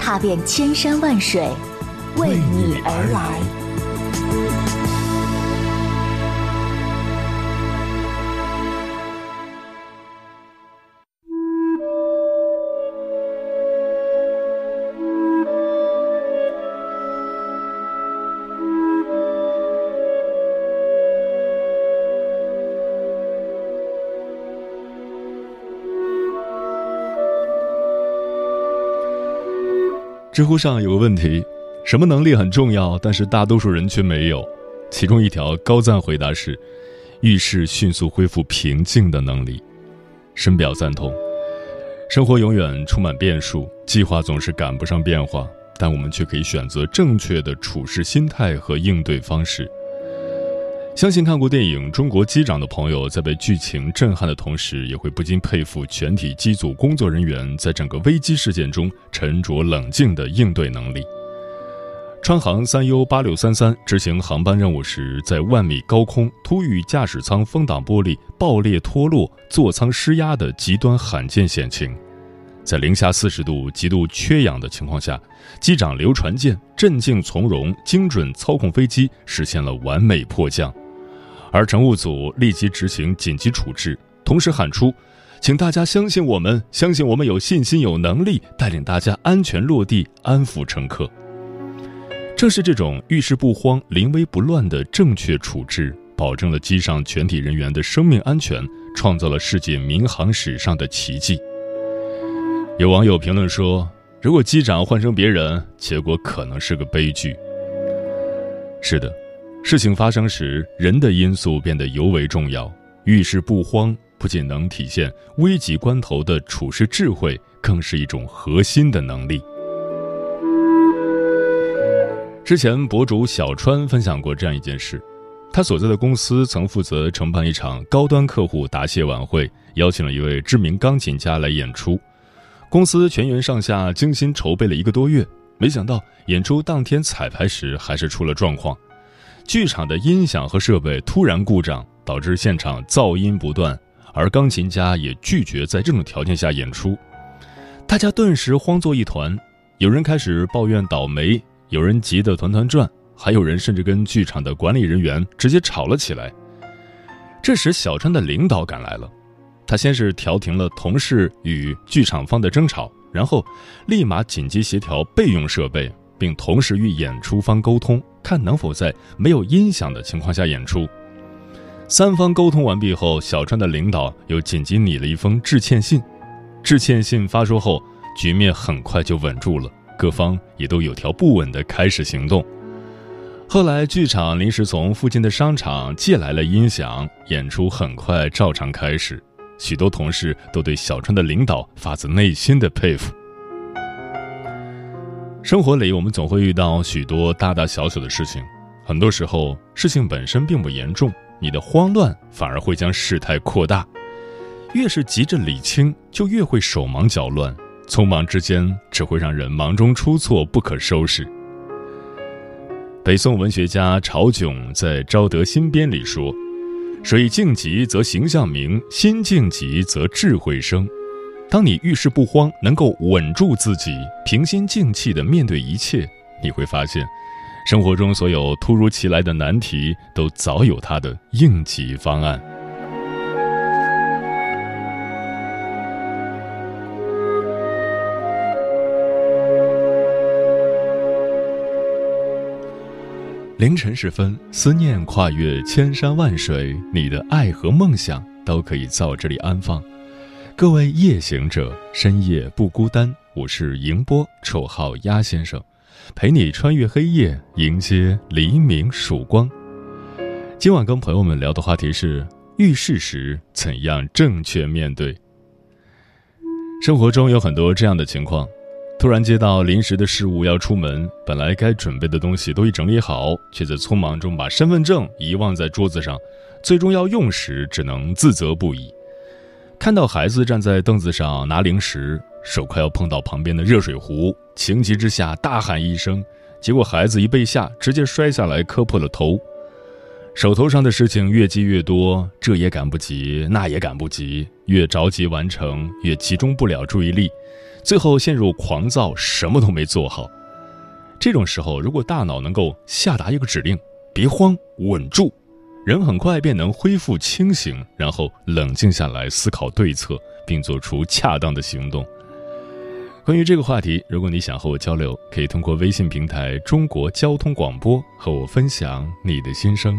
踏遍千山万水，为你而来。知乎上有个问题：什么能力很重要，但是大多数人却没有？其中一条高赞回答是：遇事迅速恢复平静的能力。深表赞同。生活永远充满变数，计划总是赶不上变化，但我们却可以选择正确的处事心态和应对方式。相信看过电影《中国机长》的朋友，在被剧情震撼的同时，也会不禁佩服全体机组工作人员在整个危机事件中沉着冷静的应对能力。川航三 U 八六三三执行航班任务时，在万米高空突遇驾驶舱风挡玻璃爆裂脱落、座舱失压的极端罕见险情，在零下四十度、极度缺氧的情况下，机长刘传健镇静从容、精准操控飞机，实现了完美迫降。而乘务组立即执行紧急处置，同时喊出：“请大家相信我们，相信我们有信心、有能力带领大家安全落地，安抚乘客。”正是这种遇事不慌、临危不乱的正确处置，保证了机上全体人员的生命安全，创造了世界民航史上的奇迹。有网友评论说：“如果机长换成别人，结果可能是个悲剧。”是的。事情发生时，人的因素变得尤为重要。遇事不慌，不仅能体现危急关头的处事智慧，更是一种核心的能力。之前，博主小川分享过这样一件事：他所在的公司曾负责承办一场高端客户答谢晚会，邀请了一位知名钢琴家来演出。公司全员上下精心筹备了一个多月，没想到演出当天彩排时，还是出了状况。剧场的音响和设备突然故障，导致现场噪音不断，而钢琴家也拒绝在这种条件下演出。大家顿时慌作一团，有人开始抱怨倒霉，有人急得团团转，还有人甚至跟剧场的管理人员直接吵了起来。这时，小川的领导赶来了，他先是调停了同事与剧场方的争吵，然后立马紧急协调备用设备。并同时与演出方沟通，看能否在没有音响的情况下演出。三方沟通完毕后，小川的领导又紧急拟了一封致歉信。致歉信发出后，局面很快就稳住了，各方也都有条不紊地开始行动。后来，剧场临时从附近的商场借来了音响，演出很快照常开始。许多同事都对小川的领导发自内心的佩服。生活里，我们总会遇到许多大大小小的事情，很多时候事情本身并不严重，你的慌乱反而会将事态扩大。越是急着理清，就越会手忙脚乱，匆忙之间只会让人忙中出错，不可收拾。北宋文学家曹炯在《昭德新编》里说：“水静极则形象明，心静极则智慧生。”当你遇事不慌，能够稳住自己，平心静气地面对一切，你会发现，生活中所有突如其来的难题都早有它的应急方案。凌晨时分，思念跨越千山万水，你的爱和梦想都可以在我这里安放。各位夜行者，深夜不孤单。我是迎波，绰号鸭先生，陪你穿越黑夜，迎接黎明曙光。今晚跟朋友们聊的话题是：遇事时怎样正确面对？生活中有很多这样的情况，突然接到临时的事务要出门，本来该准备的东西都已整理好，却在匆忙中把身份证遗忘在桌子上，最终要用时只能自责不已。看到孩子站在凳子上拿零食，手快要碰到旁边的热水壶，情急之下大喊一声，结果孩子一被吓，直接摔下来磕破了头。手头上的事情越积越多，这也赶不及，那也赶不及，越着急完成，越集中不了注意力。最后陷入狂躁，什么都没做好。这种时候，如果大脑能够下达一个指令“别慌，稳住”，人很快便能恢复清醒，然后冷静下来思考对策，并做出恰当的行动。关于这个话题，如果你想和我交流，可以通过微信平台“中国交通广播”和我分享你的心声。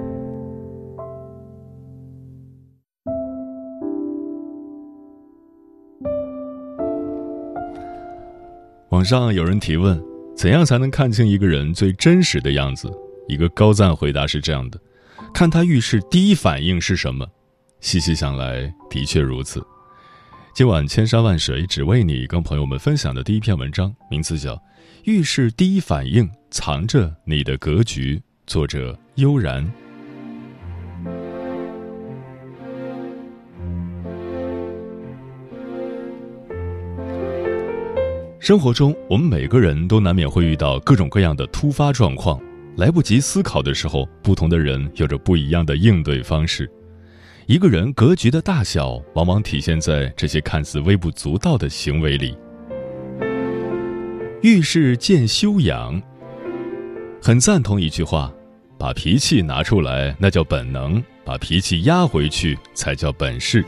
网上有人提问：怎样才能看清一个人最真实的样子？一个高赞回答是这样的：看他遇事第一反应是什么。细细想来，的确如此。今晚千山万水只为你，跟朋友们分享的第一篇文章，名字叫《遇事第一反应藏着你的格局》，作者悠然。生活中，我们每个人都难免会遇到各种各样的突发状况，来不及思考的时候，不同的人有着不一样的应对方式。一个人格局的大小，往往体现在这些看似微不足道的行为里。遇事见修养，很赞同一句话：把脾气拿出来，那叫本能；把脾气压回去，才叫本事。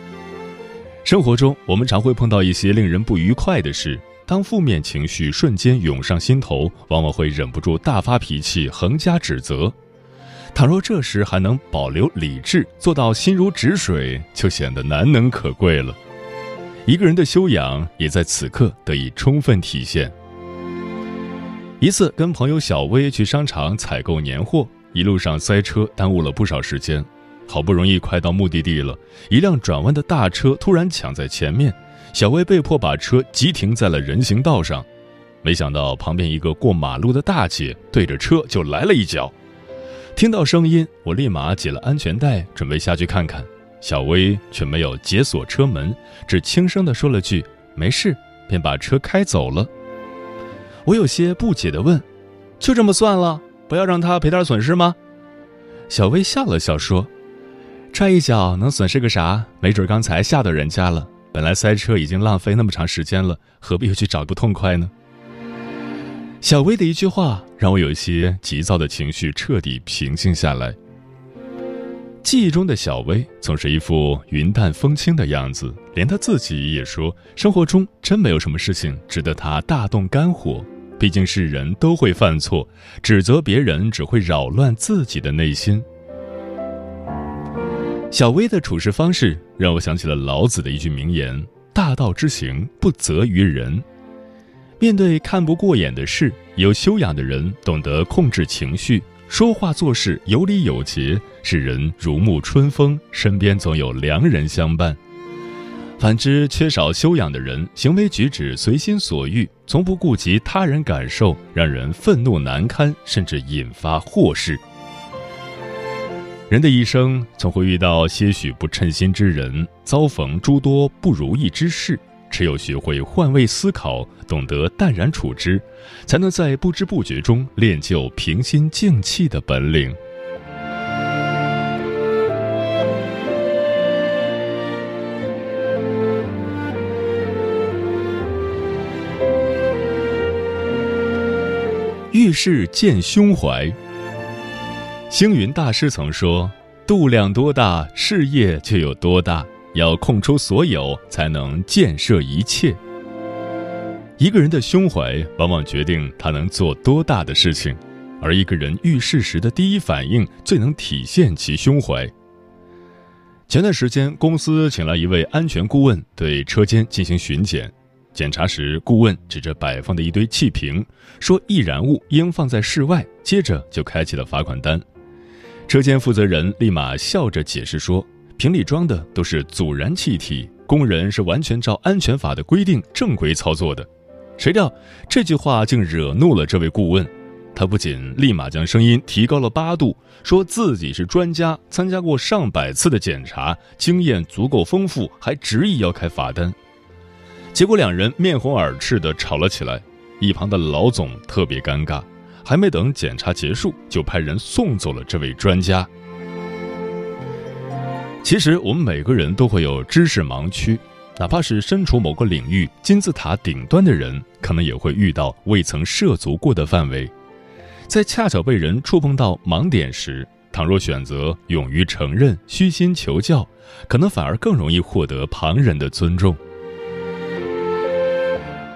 生活中，我们常会碰到一些令人不愉快的事。当负面情绪瞬间涌上心头，往往会忍不住大发脾气，横加指责。倘若这时还能保留理智，做到心如止水，就显得难能可贵了。一个人的修养也在此刻得以充分体现。一次跟朋友小薇去商场采购年货，一路上塞车，耽误了不少时间。好不容易快到目的地了，一辆转弯的大车突然抢在前面。小薇被迫把车急停在了人行道上，没想到旁边一个过马路的大姐对着车就来了一脚。听到声音，我立马解了安全带，准备下去看看。小薇却没有解锁车门，只轻声地说了句“没事”，便把车开走了。我有些不解地问：“就这么算了？不要让他赔点损失吗？”小薇笑了笑说：“踹一脚能损失个啥？没准刚才吓到人家了。”本来塞车已经浪费那么长时间了，何必又去找个痛快呢？小薇的一句话让我有一些急躁的情绪彻底平静下来。记忆中的小薇总是一副云淡风轻的样子，连她自己也说，生活中真没有什么事情值得她大动肝火。毕竟是人都会犯错，指责别人只会扰乱自己的内心。小薇的处事方式让我想起了老子的一句名言：“大道之行，不责于人。”面对看不过眼的事，有修养的人懂得控制情绪，说话做事有礼有节，使人如沐春风，身边总有良人相伴。反之，缺少修养的人，行为举止随心所欲，从不顾及他人感受，让人愤怒难堪，甚至引发祸事。人的一生总会遇到些许不称心之人，遭逢诸多不如意之事。只有学会换位思考，懂得淡然处之，才能在不知不觉中练就平心静气的本领。遇事见胸怀。星云大师曾说：“度量多大，事业就有多大。要空出所有，才能建设一切。”一个人的胸怀，往往决定他能做多大的事情，而一个人遇事时的第一反应，最能体现其胸怀。前段时间，公司请来一位安全顾问，对车间进行巡检。检查时，顾问指着摆放的一堆气瓶，说：“易燃物应放在室外。”接着就开启了罚款单。车间负责人立马笑着解释说：“瓶里装的都是阻燃气体，工人是完全照安全法的规定正规操作的。”谁料这句话竟惹怒了这位顾问，他不仅立马将声音提高了八度，说自己是专家，参加过上百次的检查，经验足够丰富，还执意要开罚单。结果两人面红耳赤地吵了起来，一旁的老总特别尴尬，还没等检查结束，就派人送走了这位专家。其实我们每个人都会有知识盲区，哪怕是身处某个领域金字塔顶端的人，可能也会遇到未曾涉足过的范围。在恰巧被人触碰到盲点时，倘若选择勇于承认、虚心求教，可能反而更容易获得旁人的尊重。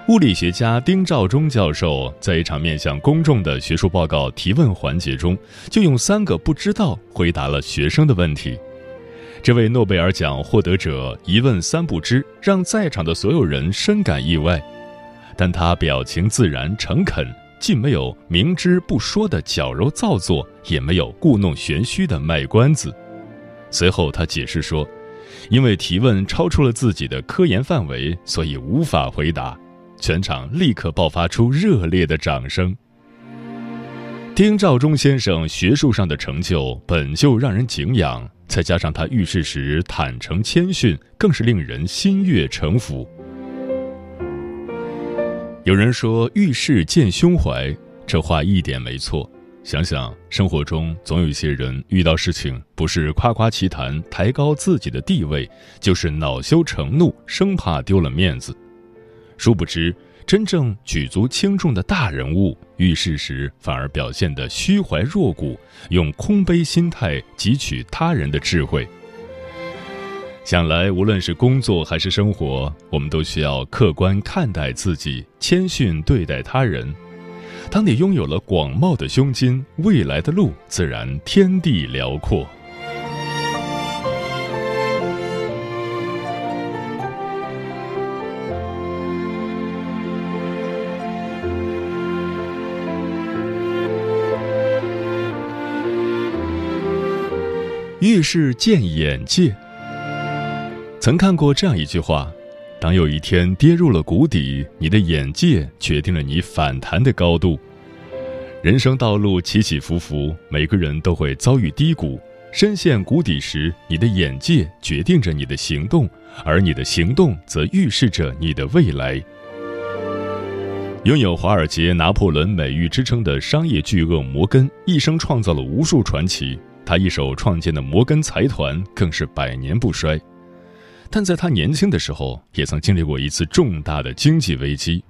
物理学家丁肇中教授在一场面向公众的学术报告提问环节中，就用三个“不知道”回答了学生的问题。这位诺贝尔奖获得者一问三不知，让在场的所有人深感意外。但他表情自然诚恳，既没有明知不说的矫揉造作，也没有故弄玄虚的卖关子。随后他解释说：“因为提问超出了自己的科研范围，所以无法回答。”全场立刻爆发出热烈的掌声。丁肇中先生学术上的成就本就让人敬仰，再加上他遇事时坦诚谦逊，更是令人心悦诚服。有人说“遇事见胸怀”，这话一点没错。想想生活中，总有一些人遇到事情，不是夸夸其谈、抬高自己的地位，就是恼羞成怒，生怕丢了面子。殊不知，真正举足轻重的大人物遇事时，反而表现得虚怀若谷，用空杯心态汲取他人的智慧。想来，无论是工作还是生活，我们都需要客观看待自己，谦逊对待他人。当你拥有了广袤的胸襟，未来的路自然天地辽阔。遇事见眼界。曾看过这样一句话：当有一天跌入了谷底，你的眼界决定了你反弹的高度。人生道路起起伏伏，每个人都会遭遇低谷。深陷谷底时，你的眼界决定着你的行动，而你的行动则预示着你的未来。拥有华尔街拿破仑美誉之称的商业巨鳄摩根，一生创造了无数传奇。他一手创建的摩根财团更是百年不衰，但在他年轻的时候，也曾经历过一次重大的经济危机。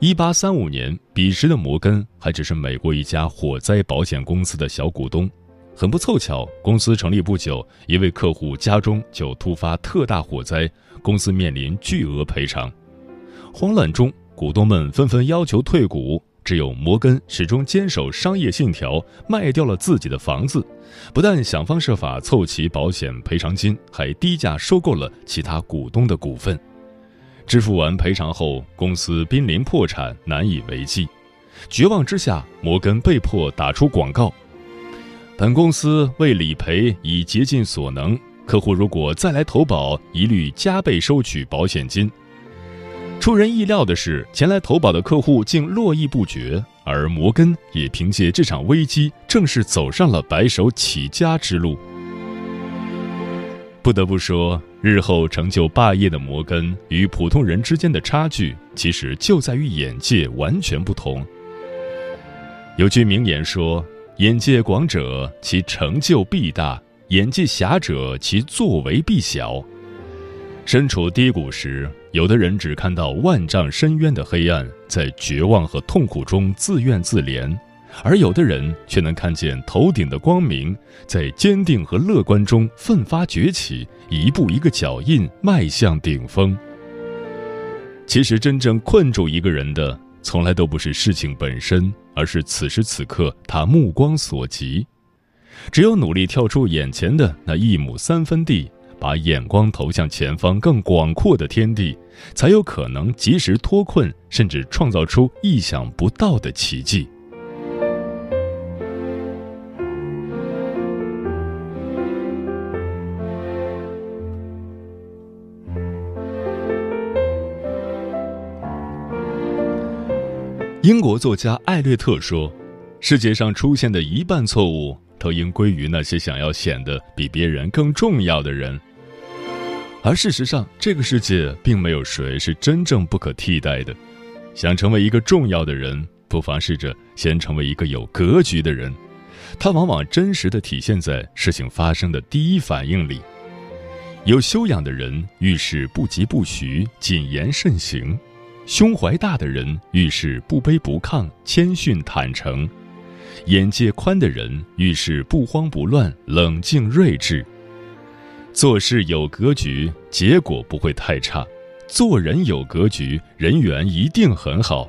一八三五年，彼时的摩根还只是美国一家火灾保险公司的小股东。很不凑巧，公司成立不久，一位客户家中就突发特大火灾，公司面临巨额赔偿。慌乱中，股东们纷纷要求退股。只有摩根始终坚守商业信条，卖掉了自己的房子，不但想方设法凑齐保险赔偿金，还低价收购了其他股东的股份。支付完赔偿后，公司濒临破产，难以为继。绝望之下，摩根被迫打出广告：“本公司为理赔已竭尽所能，客户如果再来投保，一律加倍收取保险金。”出人意料的是，前来投保的客户竟络绎不绝，而摩根也凭借这场危机正式走上了白手起家之路。不得不说，日后成就霸业的摩根与普通人之间的差距，其实就在于眼界完全不同。有句名言说：“眼界广者，其成就必大；眼界狭者，其作为必小。”身处低谷时，有的人只看到万丈深渊的黑暗，在绝望和痛苦中自怨自怜；而有的人却能看见头顶的光明，在坚定和乐观中奋发崛起，一步一个脚印迈向顶峰。其实，真正困住一个人的，从来都不是事情本身，而是此时此刻他目光所及。只有努力跳出眼前的那一亩三分地。把眼光投向前方更广阔的天地，才有可能及时脱困，甚至创造出意想不到的奇迹。英国作家艾略特说：“世界上出现的一半错误。”都应归于那些想要显得比别人更重要的人，而事实上，这个世界并没有谁是真正不可替代的。想成为一个重要的人，不妨试着先成为一个有格局的人。它往往真实的体现在事情发生的第一反应里。有修养的人遇事不疾不徐，谨言慎行；胸怀大的人遇事不卑不亢，谦逊坦诚。眼界宽的人遇事不慌不乱，冷静睿智；做事有格局，结果不会太差；做人有格局，人缘一定很好。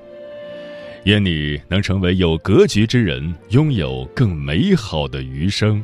愿你能成为有格局之人，拥有更美好的余生。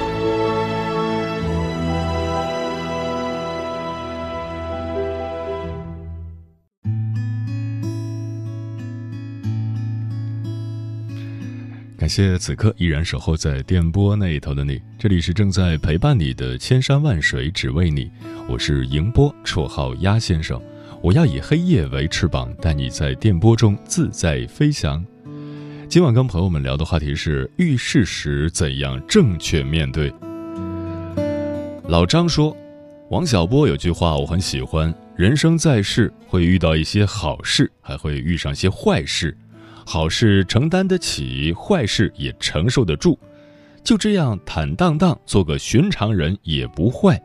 谢此刻依然守候在电波那一头的你，这里是正在陪伴你的千山万水只为你，我是迎波，绰号鸭先生，我要以黑夜为翅膀，带你在电波中自在飞翔。今晚跟朋友们聊的话题是遇事时怎样正确面对。老张说，王小波有句话我很喜欢：人生在世会遇到一些好事，还会遇上些坏事。好事承担得起，坏事也承受得住，就这样坦荡荡做个寻常人也不坏。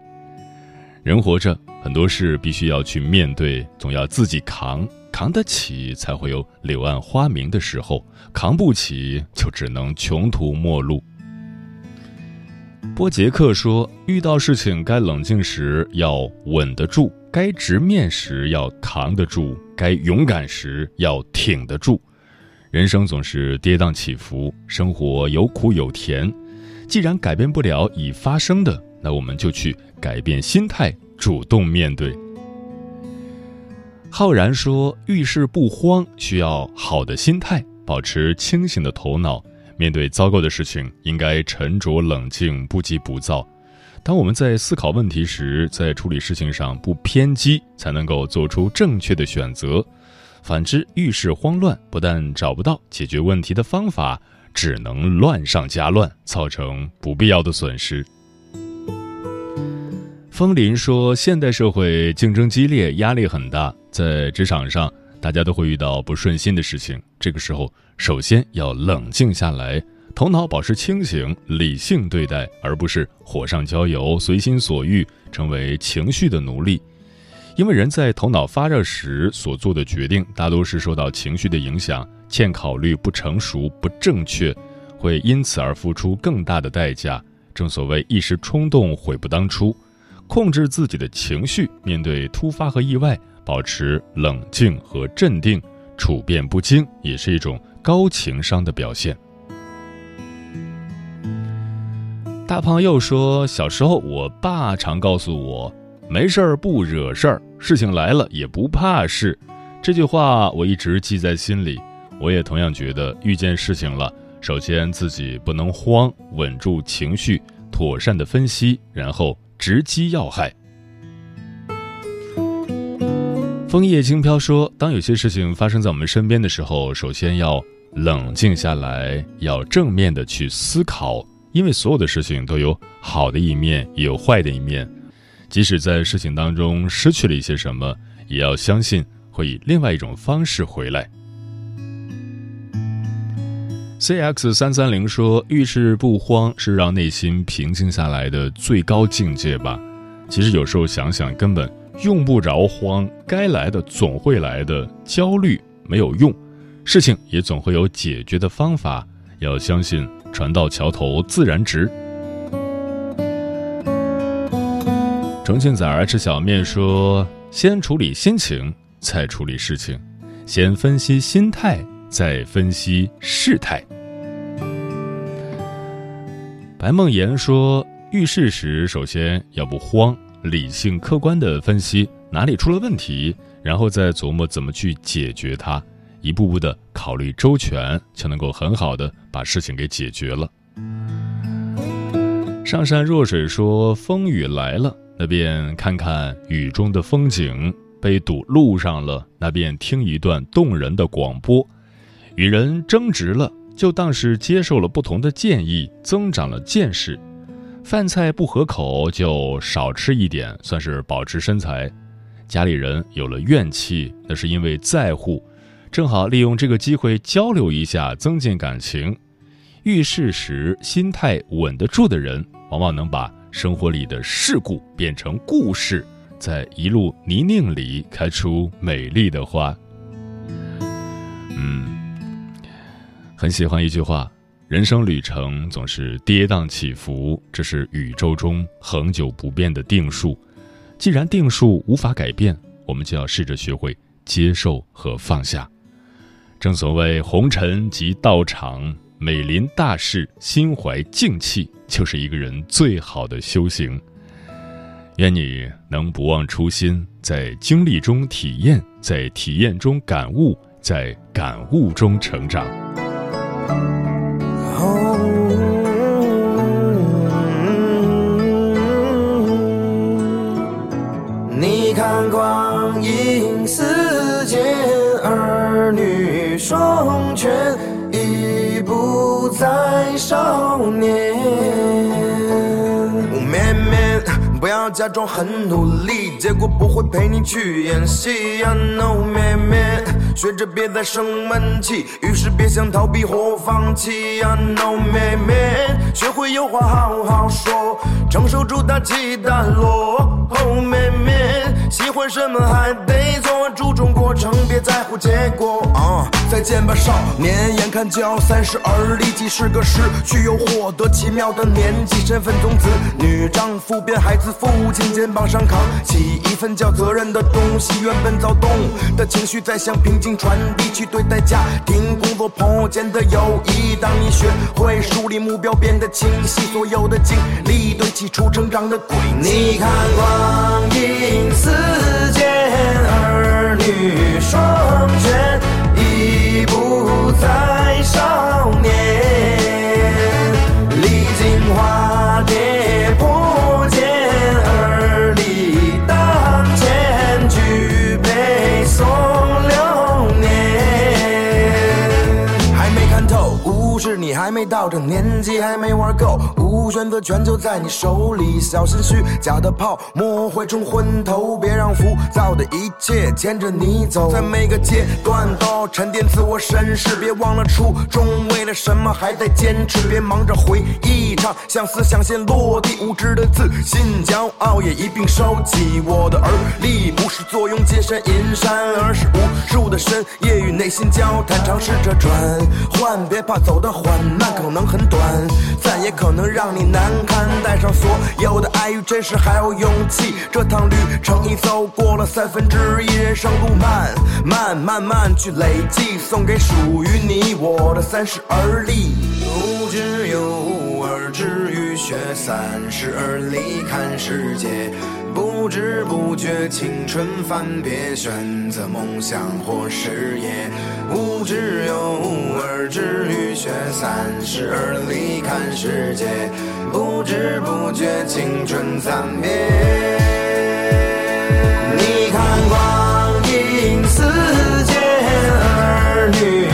人活着，很多事必须要去面对，总要自己扛，扛得起才会有柳暗花明的时候，扛不起就只能穷途末路。波杰克说：“遇到事情该冷静时要稳得住，该直面时要扛得住，该勇敢时要挺得住。”人生总是跌宕起伏，生活有苦有甜。既然改变不了已发生的，那我们就去改变心态，主动面对。浩然说：“遇事不慌，需要好的心态，保持清醒的头脑。面对糟糕的事情，应该沉着冷静，不急不躁。当我们在思考问题时，在处理事情上不偏激，才能够做出正确的选择。”反之，遇事慌乱，不但找不到解决问题的方法，只能乱上加乱，造成不必要的损失。风林说：“现代社会竞争激烈，压力很大，在职场上，大家都会遇到不顺心的事情。这个时候，首先要冷静下来，头脑保持清醒，理性对待，而不是火上浇油，随心所欲，成为情绪的奴隶。”因为人在头脑发热时所做的决定，大多是受到情绪的影响，欠考虑、不成熟、不正确，会因此而付出更大的代价。正所谓一时冲动，悔不当初。控制自己的情绪，面对突发和意外，保持冷静和镇定，处变不惊，也是一种高情商的表现。大胖又说：“小时候，我爸常告诉我，没事儿不惹事儿，事情来了也不怕事。这句话我一直记在心里。我也同样觉得，遇见事情了，首先自己不能慌，稳住情绪，妥善的分析，然后。”直击要害。枫叶轻飘说：“当有些事情发生在我们身边的时候，首先要冷静下来，要正面的去思考，因为所有的事情都有好的一面，也有坏的一面。即使在事情当中失去了一些什么，也要相信会以另外一种方式回来。” C X 三三零说：“遇事不慌是让内心平静下来的最高境界吧？其实有时候想想，根本用不着慌，该来的总会来的，焦虑没有用，事情也总会有解决的方法。要相信船到桥头自然直。”重庆崽儿吃小面说：“先处理心情，再处理事情；先分析心态，再分析事态。”白梦妍说：“遇事时，首先要不慌，理性客观的分析哪里出了问题，然后再琢磨怎么去解决它，一步步的考虑周全，就能够很好的把事情给解决了。”上善若水说：“风雨来了，那便看看雨中的风景；被堵路上了，那便听一段动人的广播；与人争执了。”就当是接受了不同的建议，增长了见识。饭菜不合口就少吃一点，算是保持身材。家里人有了怨气，那是因为在乎，正好利用这个机会交流一下，增进感情。遇事时心态稳得住的人，往往能把生活里的事故变成故事，在一路泥泞里开出美丽的花。嗯。很喜欢一句话：“人生旅程总是跌宕起伏，这是宇宙中恒久不变的定数。既然定数无法改变，我们就要试着学会接受和放下。正所谓红尘即道场，美临大事，心怀静气，就是一个人最好的修行。愿你能不忘初心，在经历中体验，在体验中感悟，在感悟中成长。”你看，光阴似箭，儿女双全，已不再少年。不要假装很努力，结果不会陪你去演戏。呀，No，妹妹，学着别再生闷气，遇事别想逃避或放弃。呀，No，妹妹，学会有话好好说，承受住大起大落。Oh，妹妹，喜欢什么还得做，注重过程，别在乎结果。啊，再见吧，少年，眼看就要三十而立，既是个失去又获得奇妙的年纪，身份从子女丈夫变孩子。父亲肩膀上扛起一份叫责任的东西，原本躁动的情绪在向平静传递，去对待家庭、工作、朋友间的友谊。当你学会树立目标，变得清晰，所有的经历堆砌出成长的轨迹。你看，光阴似箭，到这年纪，还没玩够，无选择权就在你手里，小心虚假的泡沫会冲昏头，别让浮躁的一切牵着你走，在每个阶段都要沉淀自我审视，别忘了初衷，为了什么还在坚持，别忙着回忆。场，像思想先落地，无知的自信、骄傲也一并收起。我的耳力不是坐拥金山银山，而是无数的深夜与内心交谈，尝试着转换，别怕走得缓慢，可能很短，但也可能让你难堪。带上所有的爱与真实，还有勇气，这趟旅程已走过了三分之一人生路漫漫，慢慢去累积，送给属于你我的三十而立。不知有止于雪，三十而立看世界。不知不觉青春翻别，选择梦想或事业。无知有无而止于雪，三十而立看世界。不知不觉青春暂别。你看光阴似箭，儿女